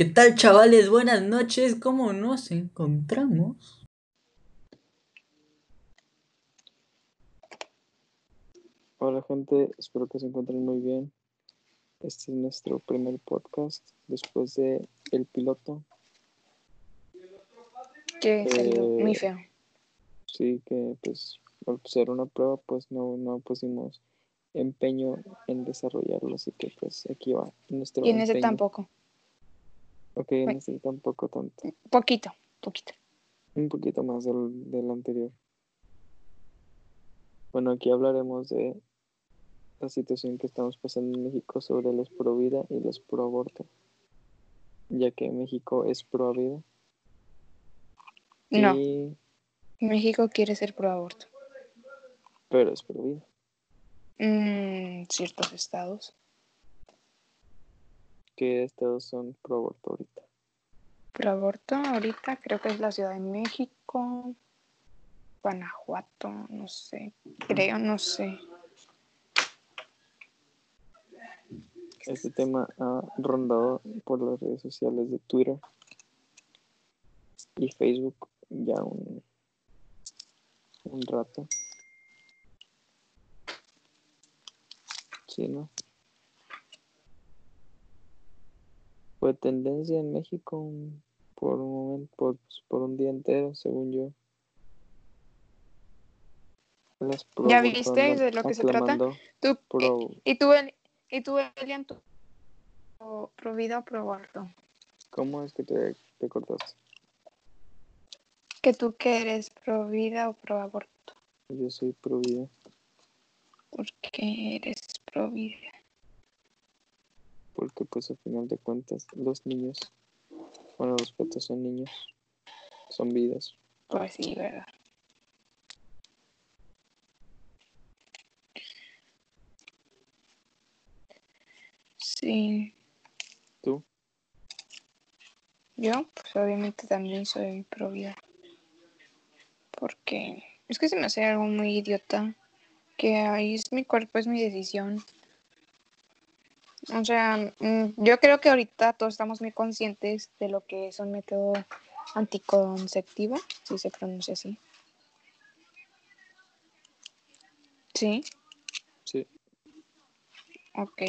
¿Qué tal, chavales? Buenas noches. ¿Cómo nos encontramos? Hola gente, espero que se encuentren muy bien. Este es nuestro primer podcast después de el piloto. Que salió Eh, muy feo. Sí, que pues al ser una prueba pues no, no pusimos empeño en desarrollarlo, así que pues aquí va nuestro Y en ese tampoco. Ok, en Ay. este tampoco tanto. Poquito, poquito. Un poquito más del, del anterior. Bueno, aquí hablaremos de la situación que estamos pasando en México sobre los pro vida y los pro aborto, ya que México es pro vida. No, y- México quiere ser pro aborto. pero es pro vida. Mm, ciertos estados. ¿Qué estados son pro aborto ahorita? Pro aborto ahorita creo que es la Ciudad de México, Guanajuato, no sé. Creo, no sé. Este tema ha rondado por las redes sociales de Twitter y Facebook ya un, un rato. Sí, ¿no? Fue tendencia en México por un momento, por, por un día entero, según yo. Las ¿Ya viste de lo que se trata? ¿Tú, pro- y, y tú, y tú Elian, tú, pro, vida o pro aborto? ¿Cómo es que te, te cortaste? ¿Que tú que eres pro vida o pro aborto? Yo soy pro vida. ¿Por qué eres pro vida? Porque pues al final de cuentas los niños, bueno, los fetos son niños, son vidas. Pues sí, ¿verdad? Sí, ¿Tú? yo pues obviamente también soy pro vida. Porque es que se me hace algo muy idiota. Que ahí es mi cuerpo, es mi decisión. O sea, mm, yo creo que ahorita todos estamos muy conscientes de lo que es un método anticonceptivo, si se pronuncia así. Sí. Sí, Ok,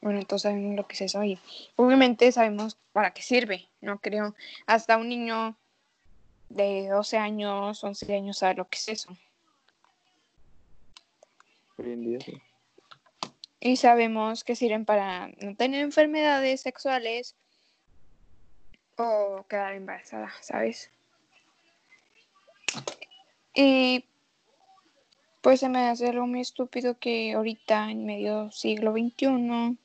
bueno, entonces sabemos lo que es eso y obviamente sabemos para qué sirve, no creo. Hasta un niño de 12 años, 11 años sabe lo que es eso. hoy en día sí. Y sabemos que sirven para no tener enfermedades sexuales o quedar embarazada, ¿sabes? Y pues se me hace algo muy estúpido que ahorita en medio siglo XXI,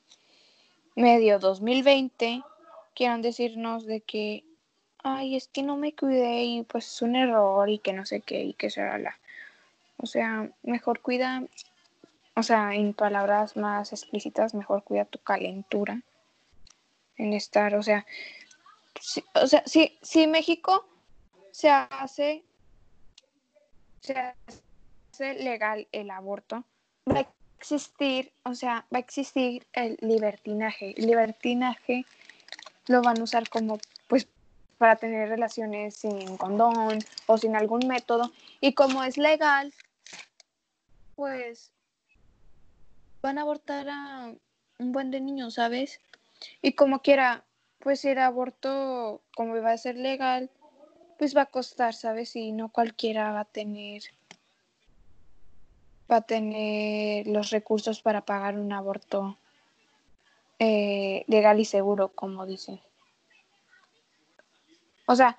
medio 2020, quieran decirnos de que, ay, es que no me cuidé y pues es un error y que no sé qué y que será la... O sea, mejor cuida, o sea, en palabras más explícitas, mejor cuida tu calentura en estar, o sea, si, o sea, si, si México se hace, se hace legal el aborto, va a existir, o sea, va a existir el libertinaje. El libertinaje lo van a usar como, pues, para tener relaciones sin condón o sin algún método. Y como es legal, pues van a abortar a un buen de niños, ¿sabes? Y como quiera, pues el aborto, como va a ser legal, pues va a costar, ¿sabes? Y no cualquiera va a tener va a tener los recursos para pagar un aborto eh, legal y seguro, como dicen. O sea,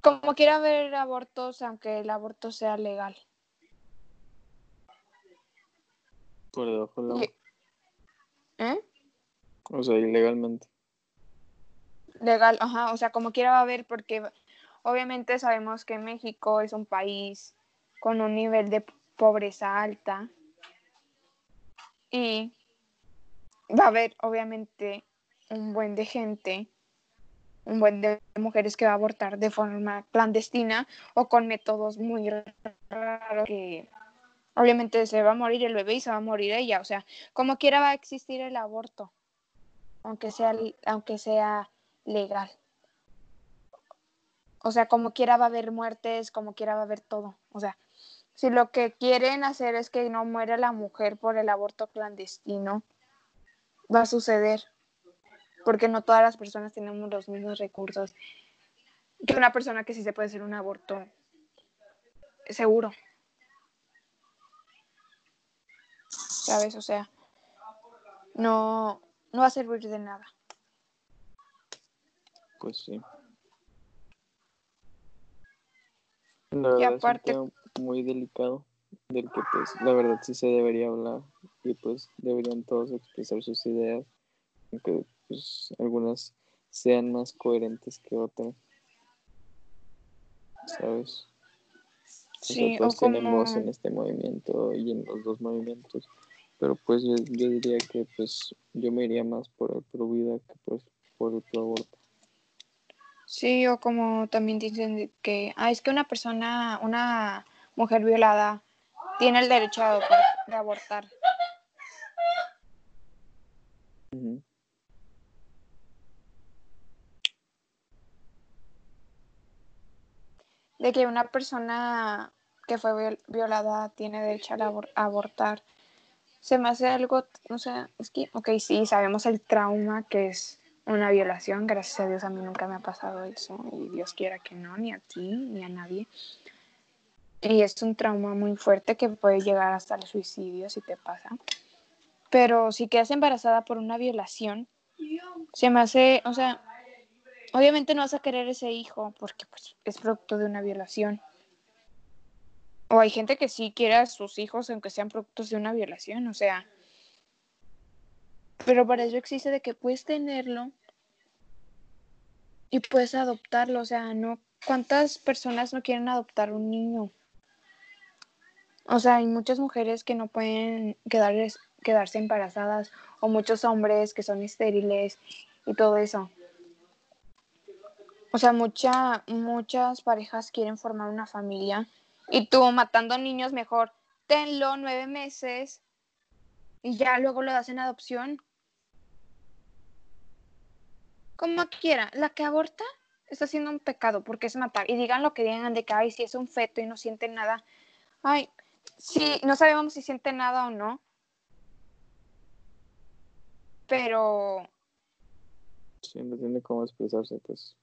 como quiera haber abortos, aunque el aborto sea legal. Por debajo del agua. ¿Eh? O sea, ilegalmente. Legal, ajá, o sea, como quiera va a haber, porque obviamente sabemos que México es un país con un nivel de pobreza alta y va a haber obviamente un buen de gente, un buen de mujeres que va a abortar de forma clandestina o con métodos muy raros que obviamente se va a morir el bebé y se va a morir ella, o sea, como quiera va a existir el aborto, aunque sea, aunque sea legal. O sea, como quiera va a haber muertes, como quiera va a haber todo. O sea, si lo que quieren hacer es que no muera la mujer por el aborto clandestino, va a suceder. Porque no todas las personas tenemos los mismos recursos que una persona que sí se puede hacer un aborto seguro. ¿Sabes? O sea, no, no va a servir de nada. Pues sí. La verdad aparte- es un tema muy delicado del que pues la verdad sí se debería hablar y pues deberían todos expresar sus ideas, aunque pues algunas sean más coherentes que otras. ¿Sabes? O sea, Sí, o como... tenemos en este movimiento y en los dos movimientos, pero pues yo, yo diría que pues yo me iría más por el pro vida que pues por el pro aborto. Sí, o como también dicen que, ah, es que una persona, una mujer violada tiene el derecho a de abortar. De que una persona que fue viol- violada tiene derecho a abor- a abortar. Se me hace algo, o sea, es que, ok, sí, sabemos el trauma que es una violación. Gracias a Dios a mí nunca me ha pasado eso y Dios quiera que no, ni a ti, ni a nadie. Y es un trauma muy fuerte que puede llegar hasta el suicidio si te pasa. Pero si quedas embarazada por una violación, se me hace, o sea, obviamente no vas a querer ese hijo porque pues, es producto de una violación. O hay gente que sí quiere a sus hijos aunque sean productos de una violación, o sea. Pero para eso existe de que puedes tenerlo y puedes adoptarlo, o sea, no. ¿Cuántas personas no quieren adoptar un niño? O sea, hay muchas mujeres que no pueden quedar, quedarse embarazadas o muchos hombres que son estériles y todo eso. O sea, mucha, muchas parejas quieren formar una familia y tú matando niños mejor, tenlo nueve meses y ya luego lo das en adopción. Como quiera, la que aborta está haciendo un pecado porque es matar. Y digan lo que digan de que, ay, si es un feto y no siente nada. Ay, sí, no sabemos si siente nada o no. Pero Sí, tiene cómo expresarse, pues.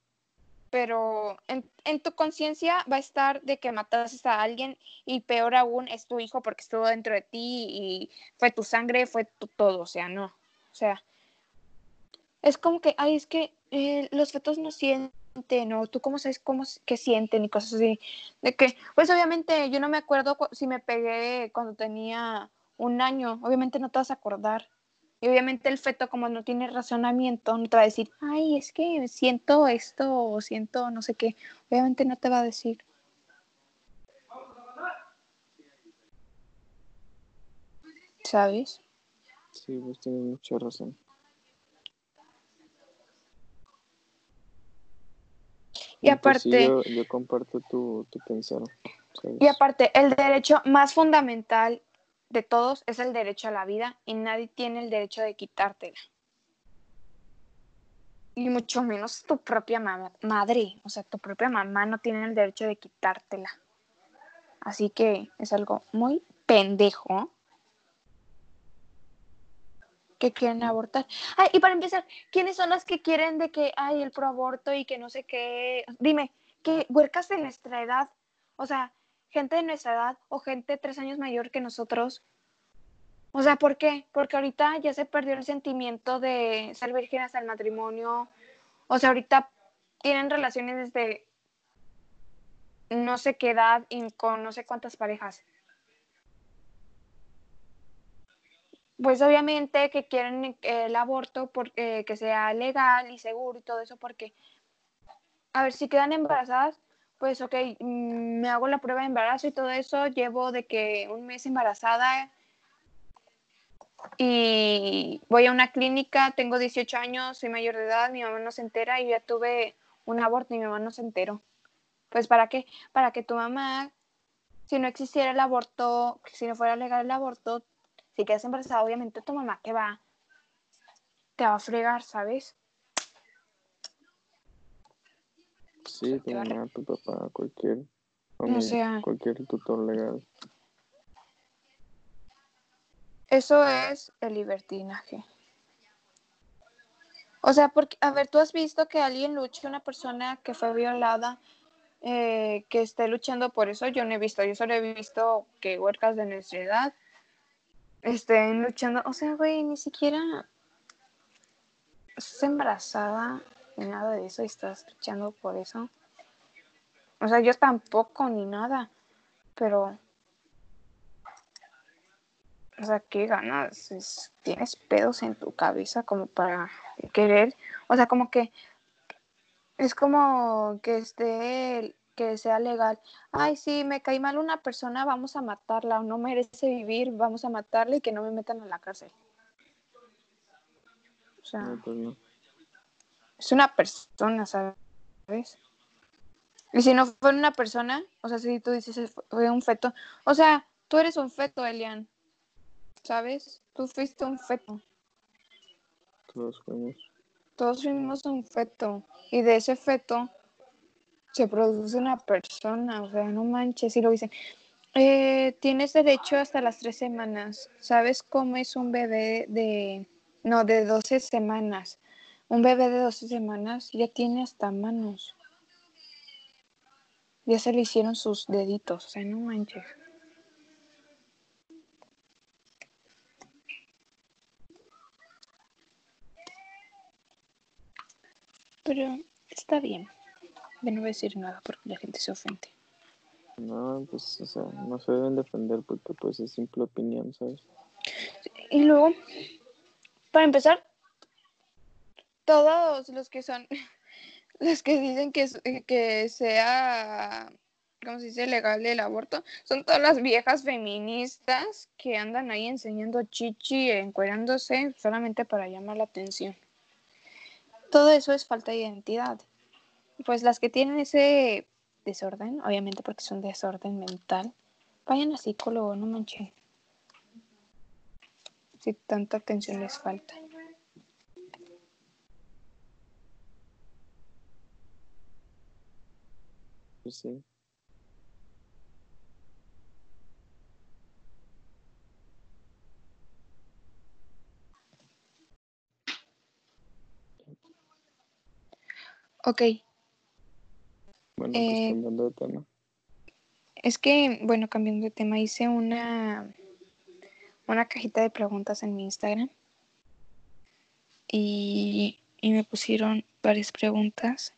Pero en, en tu conciencia va a estar de que mataste a alguien y peor aún es tu hijo porque estuvo dentro de ti y fue tu sangre, fue tu todo, o sea, no, o sea, es como que, ay, es que eh, los fetos no sienten, o tú cómo sabes cómo que sienten y cosas así, de que, pues obviamente yo no me acuerdo cu- si me pegué cuando tenía un año, obviamente no te vas a acordar. Y obviamente el feto, como no tiene razonamiento, no te va a decir, ay, es que siento esto o siento no sé qué. Obviamente no te va a decir. ¿Sabes? Sí, pues tienes mucha razón. Y pues, sí, aparte- yo, yo comparto tu, tu pensar. ¿sabes? Y aparte, el derecho más fundamental de todos es el derecho a la vida y nadie tiene el derecho de quitártela. Y mucho menos tu propia ma- madre, o sea, tu propia mamá no tiene el derecho de quitártela. Así que es algo muy pendejo que quieren abortar. Ay, y para empezar, ¿quiénes son las que quieren de que hay el proaborto y que no sé qué? Dime, ¿qué huercas de nuestra edad? O sea, gente de nuestra edad o gente tres años mayor que nosotros. O sea, ¿por qué? Porque ahorita ya se perdió el sentimiento de ser virgen hasta el matrimonio. O sea, ahorita tienen relaciones desde no sé qué edad y con no sé cuántas parejas. Pues obviamente que quieren el aborto porque que sea legal y seguro y todo eso porque a ver si quedan embarazadas pues ok, mm, me hago la prueba de embarazo y todo eso, llevo de que un mes embarazada y voy a una clínica, tengo 18 años, soy mayor de edad, mi mamá no se entera y ya tuve un aborto y mi mamá no se enteró. Pues para qué? Para que tu mamá, si no existiera el aborto, si no fuera legal el aborto, si quedas embarazada, obviamente tu mamá que va, te va a fregar, ¿sabes? Sí, tu mamá, tu papá, cualquier, O sea- cualquier tutor legal. Eso es el libertinaje. O sea, porque, a ver, tú has visto que alguien luche, una persona que fue violada, eh, que esté luchando por eso. Yo no he visto, yo solo he visto que huercas de nuestra edad estén luchando. O sea, güey, ni siquiera estás embarazada nada de eso y estás luchando por eso. O sea, yo tampoco ni nada, pero o sea, qué ganas, Es- tienes pedos en tu cabeza como para querer, o sea, como que es como que esté, que sea legal. Ay, sí, me caí mal una persona, vamos a matarla, no merece vivir, vamos a matarla y que no me metan a la cárcel. O sea, pues. Es una persona, ¿sabes? Y si no fuera una persona, o sea, si tú dices "Es- fue un feto, o sea, tú eres un feto, Elian, ¿sabes? Tú fuiste un feto. Todos fuimos. Todos fuimos un feto. Y de ese feto se produce una persona. O sea, no manches. Y lo dicen. "Eh, tienes derecho hasta las tres semanas. ¿Sabes cómo es un bebé de. No, de 12 semanas? Un bebé de 12 semanas ya tiene hasta manos. Ya se le hicieron sus deditos. O sea, no manches. Pero está bien. Yo no voy a decir nada porque la gente se ofende. No, pues, o sea, no se deben defender porque, pues, es simple opinión, ¿sabes? Y luego, para empezar, todos los que son, los que dicen que, es- que sea, ¿cómo se dice?, legal el aborto, son todas las viejas feministas que andan ahí enseñando chichi, encuerándose solamente para llamar la atención. Todo eso es falta de identidad. Pues las que tienen ese desorden, obviamente porque es un desorden mental, vayan al psicólogo, no manchen. Si tanta atención les falta. Pues sí. Ok, Bueno, Eh, pues cambiando de tema. es que, bueno, cambiando de tema, hice una, una cajita de preguntas en mi Instagram y, y me pusieron varias preguntas.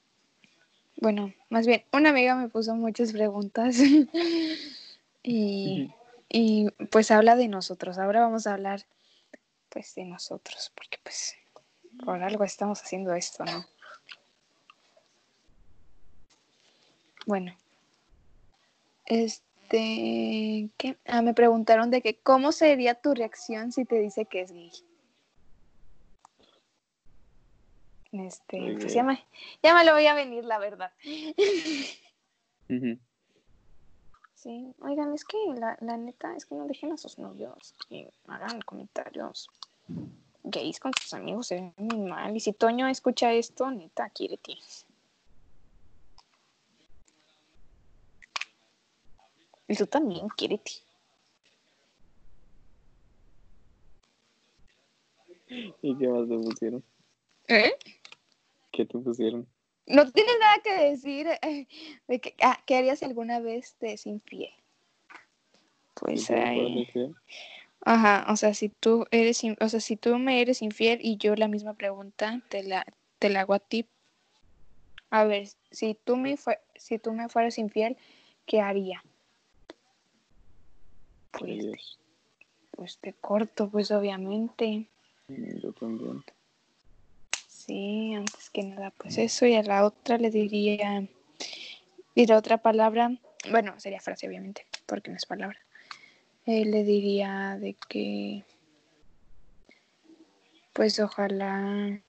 Bueno, más bien, una amiga me puso muchas preguntas y, y pues habla de nosotros. Ahora vamos a hablar pues de nosotros, porque pues por algo estamos haciendo esto, ¿no? Bueno, este, ¿qué? Ah, me preguntaron de que cómo sería tu reacción si te dice que es gay. Este, pues ya me, ya me lo voy a venir, la verdad. Sí, oigan, es que la, la neta es que no dejen a sus novios y hagan comentarios gays con sus amigos, se ven muy mal. Y si Toño escucha esto, neta, quiérete. Y tú también, quiérete. ¿Y qué más te pusieron? ¿Eh? ¿Qué te pusieron? No tienes nada que decir eh, de que, ah, ¿qué harías si alguna vez te es infiel? Pues ¿Y tú, ahí. Ajá, o sea, si tú eres, o sea, si tú me eres infiel y yo la misma pregunta te la, te la hago a ti. A ver, si tú me fue, si tú me fueras infiel, ¿qué haría? Pues, pues te corto, pues obviamente. Mm, Yo también. Sí, antes que nada, pues eso, y a la otra le diría, diría otra palabra, bueno, sería frase obviamente, porque no es palabra. Eh, le diría de que, pues ojalá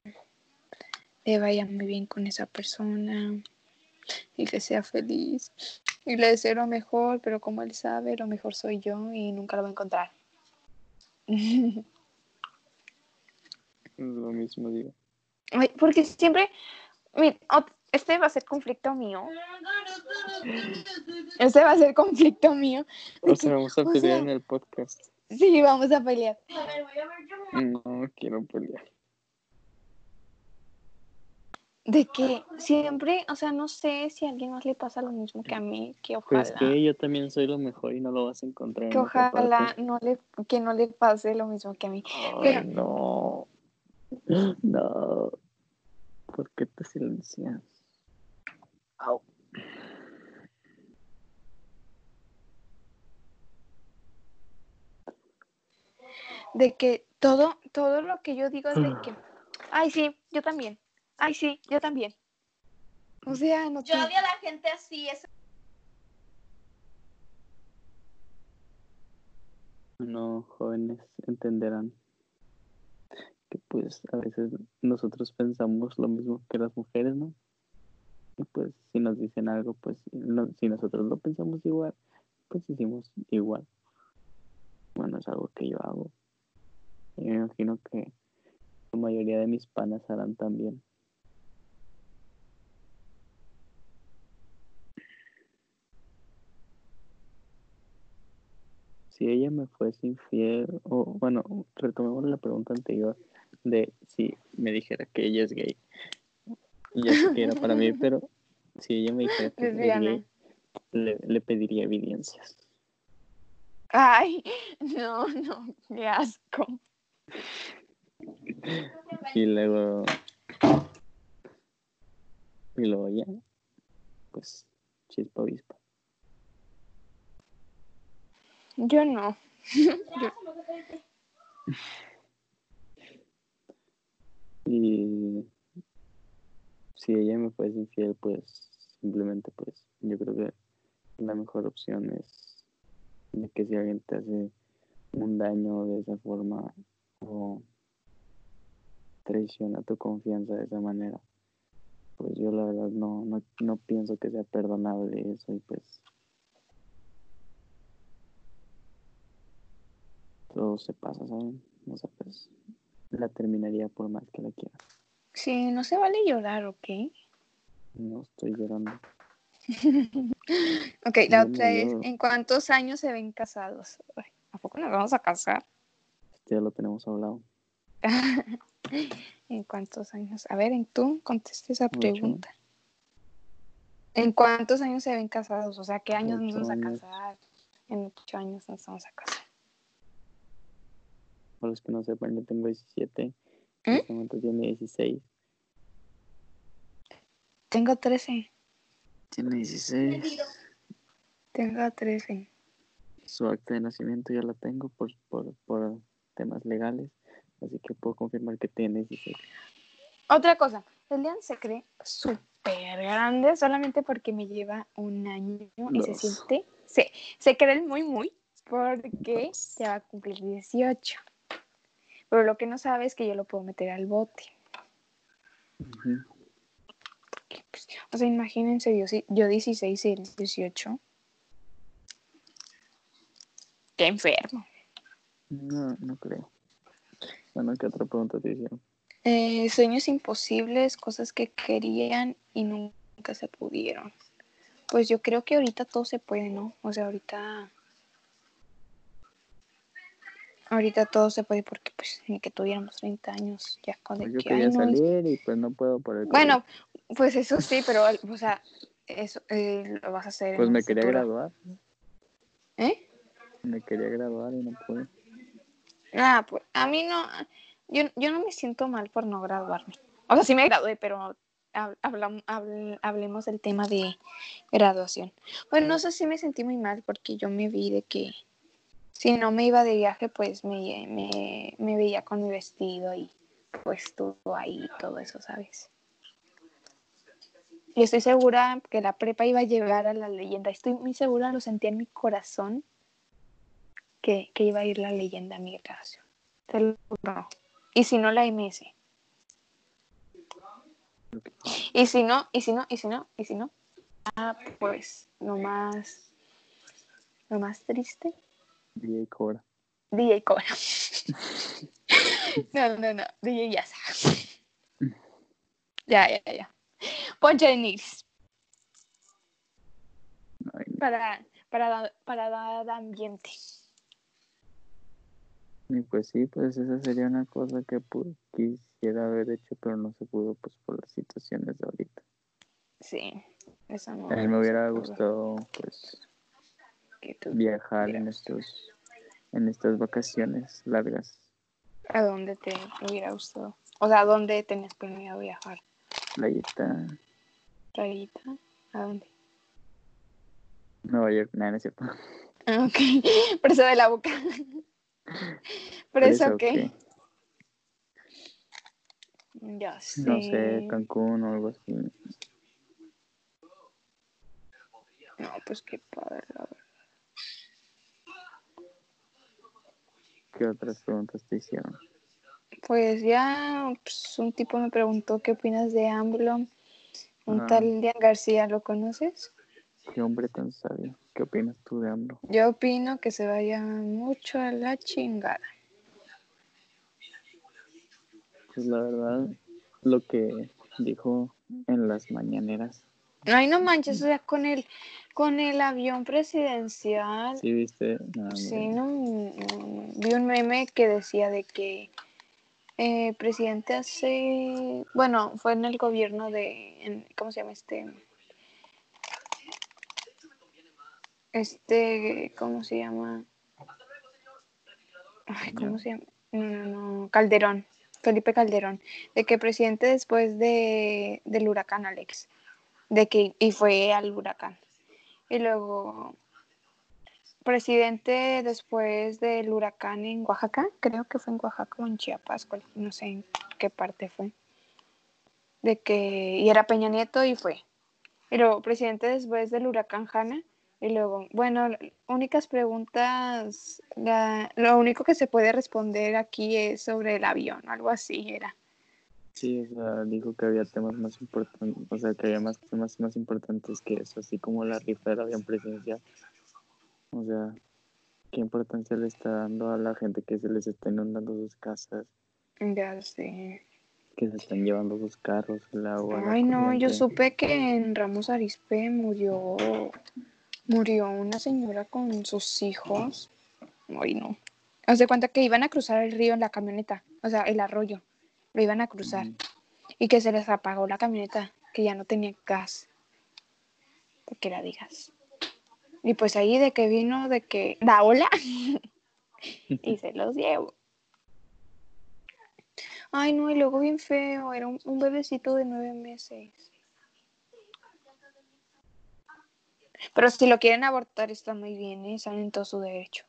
le vaya muy bien con esa persona y que sea feliz. Y le deseo lo mejor, pero como él sabe, lo mejor soy yo y nunca lo va a encontrar. Lo mismo digo. Porque siempre, este va a ser conflicto mío. Este va a ser conflicto mío. O sea, vamos a o pelear sea- en el podcast. Sí, vamos a pelear. No quiero pelear. De que siempre, o sea, no sé si a alguien más le pasa lo mismo que a mí, que ojalá, Pues que yo también soy lo mejor y no lo vas a encontrar. que en ojalá no le, que no le pase lo mismo que a mí. Ay, Pero- no. No. ¿Por qué te silencias? Au. De que todo, todo lo que yo digo es de que, ay sí, yo también, ay sí, yo también. O sea, no Yo te- odio a la gente así, es No, jóvenes entenderán pues a veces nosotros pensamos lo mismo que las mujeres, ¿no? Y pues si nos dicen algo, pues no- si nosotros lo pensamos igual, pues hicimos igual. Bueno, es algo que yo hago. Y me imagino que la mayoría de mis panas harán también. si ella me fuese infiel, o bueno, retomemos la pregunta anterior de si me dijera que ella es gay. Ya sé que era para mí, pero si ella me dijera que es gay, le, le pediría evidencias. Ay, no, no, qué asco. Y luego. Y luego ya. Pues, chispa avispa. Yo no. Y si ella me fuese infiel, pues simplemente pues yo creo que la mejor opción es de que si alguien te hace un daño de esa forma o traiciona tu confianza de esa manera, pues yo la verdad no, no, no pienso que sea perdonable eso y pues todo se pasa, ¿saben? O sea, pues la terminaría por más que la quiera. Sí, no se vale llorar, ¿ok? No estoy llorando. Ok, la otra es. ¿en cuántos años se ven casados? Ay, ¿A poco nos vamos a casar? Este ya lo tenemos hablado. ¿En cuántos años? A ver, en tú conteste esa Ocho. pregunta. ¿En cuántos años se ven casados? O sea, ¿qué años nos vamos a casar? En ocho años nos vamos a casar. Para los que no sepan, yo tengo 17. ¿Mm? En este momento tiene 16. Tengo 13. Tiene 16. Tengo 13. Su acta de nacimiento ya la tengo por, por, por temas legales. Así que puedo confirmar que tiene 16. Otra cosa, Elian se cree súper grande solamente porque me lleva un año y se siente, se, se cree muy muy porque Dos. ya va a cumplir 18. Pero lo que no sabe es que yo lo puedo meter al bote. Pues, o sea, imagínense yo, yo 16 y él 18. Qué enfermo. No, no creo. Bueno, ¿qué otra pregunta te hicieron? Eh, sueños imposibles, cosas que querían y nunca se pudieron. Pues yo creo que ahorita todo se puede, ¿no? O sea, ahorita. Ahorita todo se puede porque, pues, ni que tuviéramos 30 años, ya con de Pues yo que, quería ay, no, salir y pues no puedo por el Bueno, pues eso sí, pero, o sea, eso eh, lo vas a hacer. COVID. Pues me quería futuro. graduar. ¿Eh? Me quería graduar y no pude. Ah, pues a mí no, yo, yo no me siento mal por no graduarme. O sea, sí me gradué, pero hab- hablam- habl- hablemos del tema de graduación. Bueno, no sé si me sentí muy mal porque yo me vi de que si no me iba de viaje, pues me, me, veía con mi vestido y pues todo ahí, todo eso, ¿sabes? Y estoy segura que la prepa iba a llegar a la leyenda. Estoy muy segura, lo sentía en mi corazón, que, que iba a ir la leyenda a mi graduación. Y si no, la MS. Y si no, y si no, y si no, y si no. Ah, pues, lo más, lo más triste, DJ Cobra. DJ Cobra. no, no, no, DJ Yasa. ya, ya, ya. Poncha de nigris. Para, para, para dar ambiente. Y pues sí, pues esa sería una cosa que quisiera haber hecho, pero no se pudo pues por las situaciones de ahorita. Sí, eso no. A mí me hubiera gustado pues Que tú- viajar en estos en estas vacaciones largas. ¿A dónde te hubiera gustado? O sea, ¿a dónde tenías planeado viajar? Playita, ¿Rayita? ¿A dónde? Nueva York, nada, no es cierto. Ah, Ok, preso de la boca. ¿Preso Eso, qué? ¿qué? Ya sé. No sé, Cancún o algo así. No, pues qué padre, la verdad. ¿Qué otras preguntas te hicieron? Pues ya pues, un tipo me preguntó qué opinas de AMLO. Un Ah. tal Lian García, ¿lo conoces? Qué hombre tan sabio. ¿Qué opinas tú de AMLO? Yo opino que se vaya mucho a la chingada. Pues la verdad, lo que dijo en las mañaneras. Ay, no manches, o sea, con el, con el avión presidencial. ¿Sí viste? No, Sí, no, vi un meme que decía de que eh, presidente hace, bueno, fue en el gobierno de, en- ¿cómo se llama este? Este, ¿cómo se llama? Ay, ¿cómo se llama? No, no, no, Calderón, Felipe Calderón, de que presidente después de, del huracán Alex, de que, y fue al huracán. Y luego presidente después del huracán en Oaxaca, creo que fue en Oaxaca o en Chiapas, no sé en qué parte fue. De que, y era Peña Nieto y fue. Y luego presidente después del huracán Hanna. Y luego, bueno, únicas preguntas, la- lo único que se puede responder aquí es sobre el avión, algo así era. Sí, o sea, dijo que había temas más importantes, o sea, que había más temas más importantes que eso, así como la rifa del avión presidencial. O sea, ¿qué importancia le está dando a la gente que se les está inundando sus casas, Ya sé. que se están llevando sus carros, el agua? Ay, no, yo supe que en Ramos Arizpe murió, murió una señora con sus hijos. Ay, no. Haz de cuenta que iban a cruzar el río en la camioneta, o sea, el arroyo. Lo iban a cruzar. Y que se les apagó la camioneta, que ya no tenía gas. ¿Por qué la digas? Y pues ahí de que vino, de que da hola. y se los llevo. Ay, no, y luego bien feo, era un, un bebecito de nueve meses. Pero si lo quieren abortar está muy bien, ¿eh? están en todo su derecho.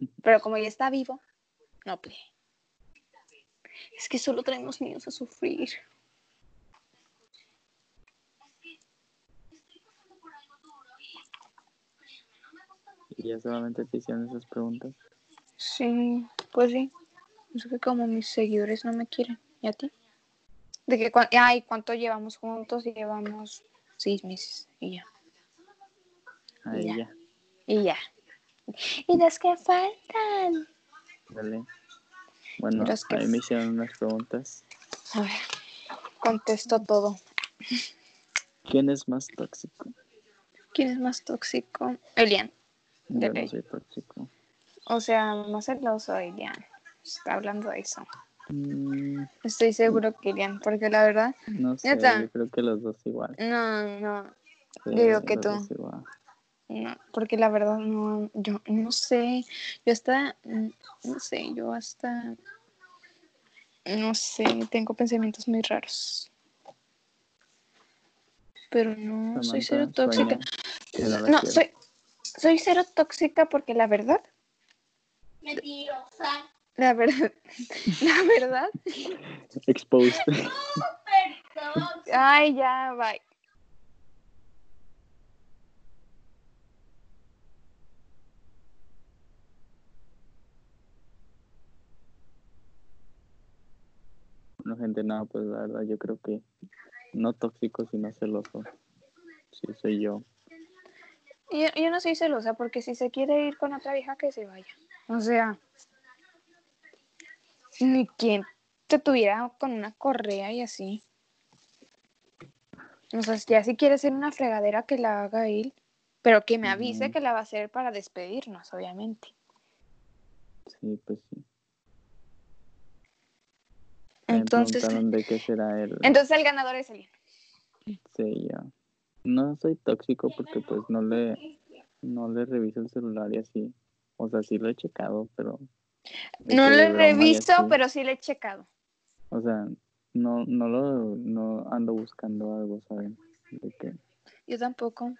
Pero como ya está vivo, no pues. Es que solo traemos niños a sufrir. Y ya solamente te hicieron esas preguntas. Sí, pues sí. Es que como mis seguidores no me quieren. ¿Y a ti? De que, cua- ay, ¿cuánto llevamos juntos? Y llevamos seis meses. Y ya. Ahí Ya. ya, Y ya. Y los que faltan. dale. Bueno, que ahí me hicieron unas preguntas. A ver, contesto todo. ¿Quién es más tóxico? ¿Quién es más tóxico? Elian. Yo no soy tóxico. O sea, más celoso Elian. Está hablando de eso. Mm, Estoy seguro que Elian, porque la verdad, no sé, yo creo que los dos igual. no, no, Sí, Digo que tú. No, porque la verdad no, yo no sé, yo hasta, no sé, yo hasta, no sé, tengo pensamientos muy raros. Pero no, soy cero tóxica. no soy, soy cero tóxica porque la verdad, Mentirosa. la verdad, la verdad, Exposed. Ay, ya, bye. No, gente, nada, pues la verdad yo creo que no tóxico, sino celoso. Sí, soy yo. Yo, yo no soy celosa porque si se quiere ir con otra vieja que se vaya. O sea, ni quien te tuviera con una correa y así. O sea, ya si quiere hacer una fregadera que la haga él, pero que me avise que la va a hacer para despedirnos, obviamente. Sí, pues sí. Entonces, preguntaron de qué será el entonces el ganador es Elian. sello. No soy tóxico porque pues no le no le reviso el celular y así. O sea, sí lo he checado, pero No lo he revisto, pero sí le he checado. O sea, no, no lo, no ando buscando algo, ¿saben? De que, Yo tampoco.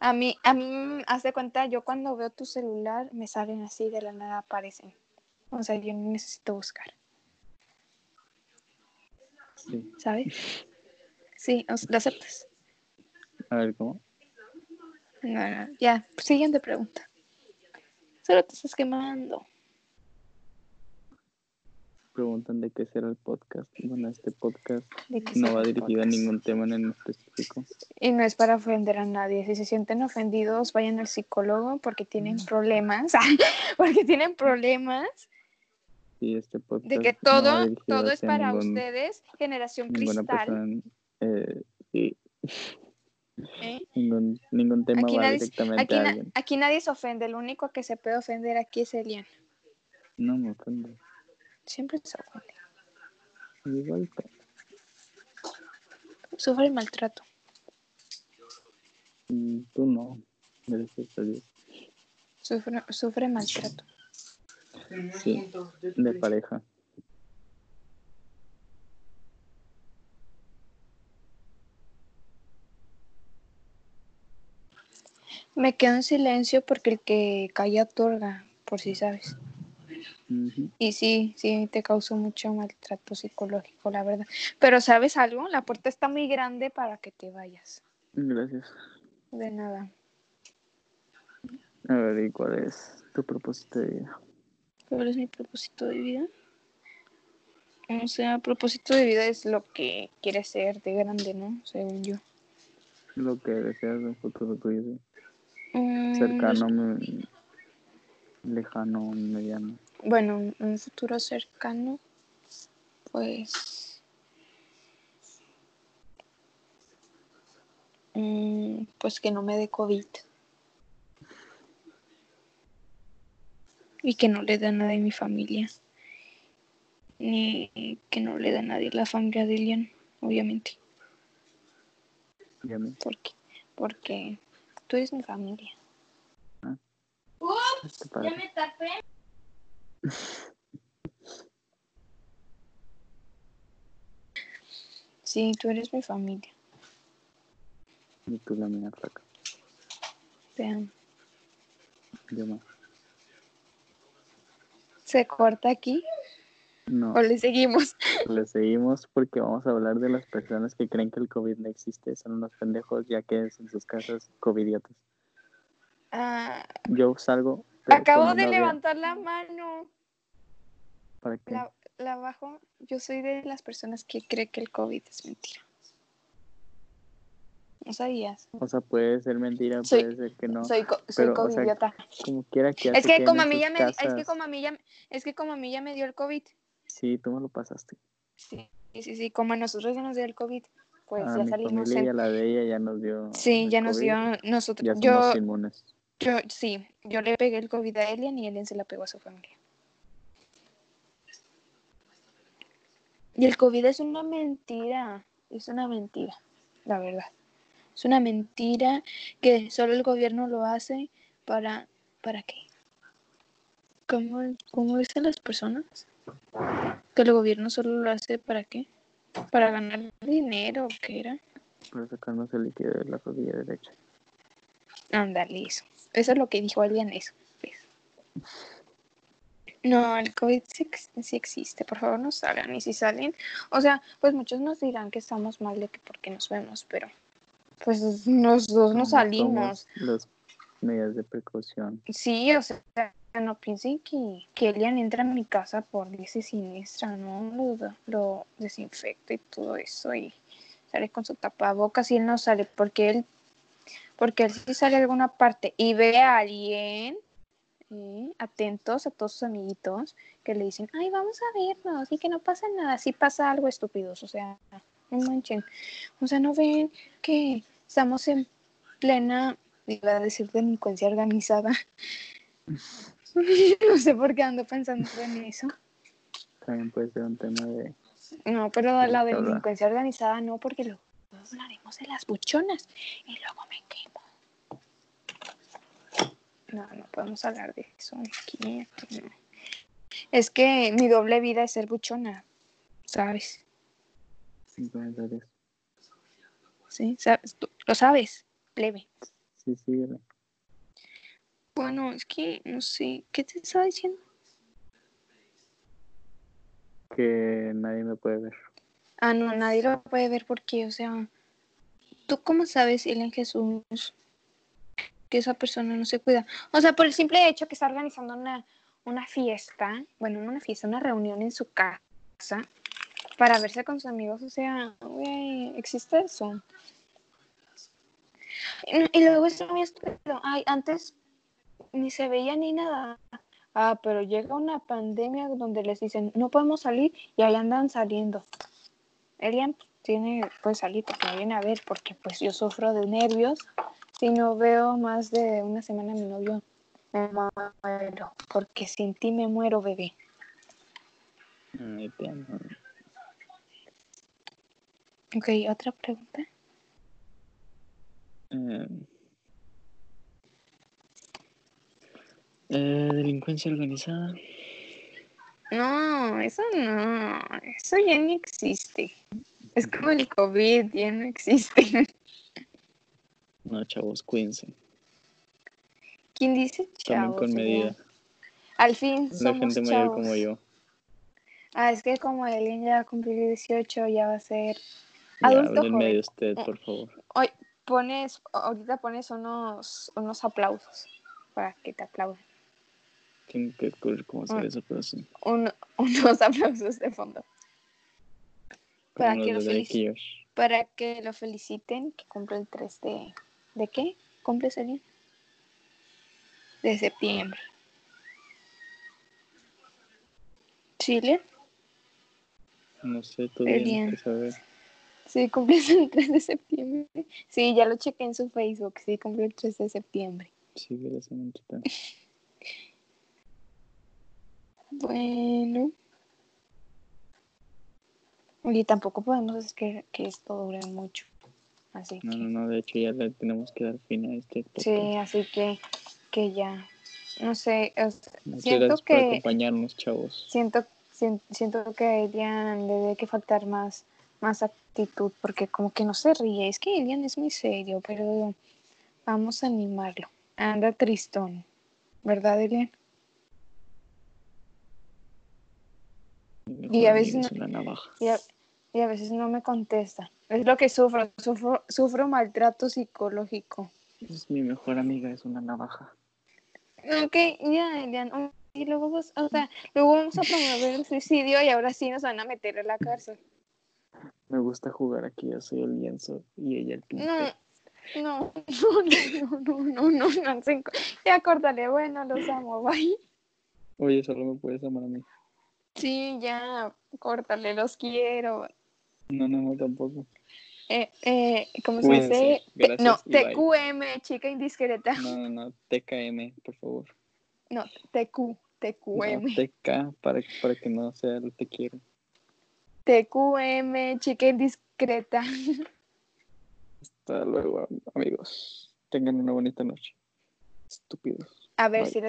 A mí, a mí, haz de cuenta, yo cuando veo tu celular me salen así de la nada aparecen. O sea, yo no necesito buscar, sí. ¿sabes? Sí, ¿lo aceptas? A ver, ¿cómo? No, no, ya, siguiente pregunta. Solo te estás quemando. Preguntan de qué será el podcast. Bueno, este podcast ¿De qué no va dirigido a ningún tema en específico. Y no es para ofender a nadie. Si se sienten ofendidos, vayan al psicólogo porque tienen problemas. porque tienen problemas Y este podcast de que no todo, dirigido todo es para ningún- ustedes, generación cristal. persona, eh, sí, ¿eh? ningún, ningún tema Aquí va nadie, directamente aquí, a na- alguien. aquí nadie se ofende. El único que se puede ofender aquí es Elian. No me ofende. Siempre se ofende. Igual, pero- Sufre maltrato. mm, tú no. Gracias a Dios. Sufre, sufre maltrato. Sí, de pareja. Me quedo en silencio porque el que calla otorga, por si sabes. Y sí, sí, te causó mucho maltrato psicológico, la verdad. Pero ¿sabes algo? La puerta está muy grande para que te vayas. Gracias. De nada. A ver, ¿y cuál es tu propósito de vida? ¿Cuál es mi propósito de vida? O sea, propósito de vida es lo que quieres ser de grande, ¿no? Según yo. Lo que deseas de un futuro tuyo, sí. Mm, cercano, me- lejano, mediano. Bueno, un- un futuro cercano, pues... mm, pues que no me dé COVID. Y que no le dé a nadie en mi familia. Ni que no le dé a nadie la familia de Elian, obviamente. Mí, Porque, porque tú eres mi familia. este padre. Ya me tapé. Sí, tú eres mi familia. Y tú la mía, flaca. Te amo. Yo más. ¿Se corta aquí No, o le seguimos? le seguimos porque vamos a hablar de las personas que creen que el COVID no existe. Son unos pendejos, ya que es en sus casas covidiotas. Ah, Yo salgo. acabo de levantar la mano. ¿Para qué? La, la bajo. Yo soy de las personas que cree que el COVID es mentira. No sabías. O sea, puede ser mentira, Soy- puede ser que no. soy co- soy pero, o sea, covidiota. Como quiera que es que como a en mí ya me es que como a mí ya es que como a mí ya me dio el COVID. Sí, tú me lo pasaste. Sí, sí, sí, como a nosotros ya nos dio el COVID, pues ya mi salimos familia y en- a la de ella ya nos dio. Sí, ya nos dio nosotros Ya yo somos inmunes. yo sí, yo le pegué el COVID a Elian y Elian se la pegó a su familia. Y el COVID es una mentira, es una mentira, la verdad. Es una mentira que solo el gobierno lo hace para ¿para qué? ¿Cómo, cómo dicen las personas? Que el gobierno solo lo hace para qué? Para ganar dinero, ¿o ¿qué era? Para sacarnos el líquido de la rodilla derecha. Ándale, eso. Eso es lo que dijo alguien, eso. pues. No, el COVID sí, sí existe, por favor no salgan. Y si salen, o sea, pues muchos nos dirán que estamos mal de que porque nos vemos, pero pues los dos no Somos- salimos. Las medidas de precaución. Sí, o sea, no piensen que, que Elian entra a mi casa por ese siniestra, ¿no? Lo, lo desinfecta y todo eso y sale con su tapabocas y él no sale porque él, porque él sí sale a alguna parte y ve a alguien, ¿eh? atentos a todos sus amiguitos que le dicen, ay, vamos a vernos y que no pasa nada, sí pasa algo estúpidos, o sea, No manchen. O sea, no ven que estamos en plena, iba a decir delincuencia organizada. no sé por qué ando pensando en eso. También puede ser un tema de... No, pero la delincuencia organizada no, porque luego hablaremos de las buchonas y luego me quemo. No, no podemos hablar de eso aquí. aquí no. Es que mi doble vida es ser buchona, ¿sabes? ¿Sí? ¿Sabes? Tú- Lo sabes, plebe. Sí, síguele. Bueno, es que no sé, ¿qué te estaba diciendo? Que nadie me puede ver. Ah, no, nadie lo puede ver porque, o sea, ¿tú cómo sabes, en Jesús, que esa persona no se cuida? O sea, por el simple hecho que está organizando una, una fiesta, bueno, no una fiesta, una reunión en su casa para verse con sus amigos, o sea, existe eso. Y, luego es muy estúpido. Ay, antes ni se veía ni nada. Ah, pero llega una pandemia donde les dicen no podemos salir y ahí andan saliendo. Elian tiene, puede salir porque me viene a ver porque pues yo sufro de nervios. Si no veo más de una semana a mi novio, me muero. Porque sin ti me muero, bebé. Ay, amo. Ok, otra pregunta. Eh, eh, delincuencia organizada. No, eso no. Eso ya ni existe. Es como el COVID, ya no existe. No, chavos, cuídense. ¿Quién dice Tomen chavos? con medida. Al fin La somos gente mayor como yo. Ah, es que como Elian ya cumplió 18, ya va a ser Ya, adulto de joven. usted, por favor. Hoy pones, ahorita pones unos, unos aplausos para que te aplaudan. Tengo que descubrir cómo hacer Ah. eso, pero sí. Un- unos aplausos de fondo. Para que, lo para que lo feliciten, que cumple el 3 de... ¿De qué? ¿Cumple Elian? De septiembre. ¿Chile? No sé, tienes bien. que saber. Sí, cumple el 3 de septiembre. Sí, ya lo chequé en su Facebook. Sí, cumple el 3 de septiembre. Síguele ese montón. Bueno. Y tampoco podemos es que, que esto dure mucho. Así No, que, no, no, de hecho ya le tenemos que dar fin a este podcast. sí, así que, que ya. No sé, es- Muchas siento gracias por que acompañarnos, chavos. siento, sien- siento que a Elian le debe que faltar más, más actitud, porque como que no se ríe. Es que Elian es muy serio, pero vamos a animarlo. Anda tristón, ¿verdad, Elian? Y a veces no-. Y a, y a veces no me contesta. Es lo que sufro, sufro, sufro maltrato psicológico. Es mi mejor amiga, es una navaja. Ok, ya, Elian. Y luego, vos- o sea, luego vamos a promover el suicidio y ahora sí nos van a meter en la cárcel me gusta jugar aquí, yo soy el lienzo y ella el pintor. No, no, no, no, no, no, no, ya acordale, bueno, los amo, bye. Oye, solo me puedes amar a mí. Sí, ya, córtale, los quiero. No, no, no, tampoco. Eh, eh, ¿Cómo se dice? No, TQM, chica indiscreta. No, no, no, TKM, por favor. No, TQ, TQM. No, TK, para, para que no sea el te quiero. TQM, chica indiscreta. Hasta luego, amigos. Tengan una bonita noche. Estúpidos. A ver Bye. si les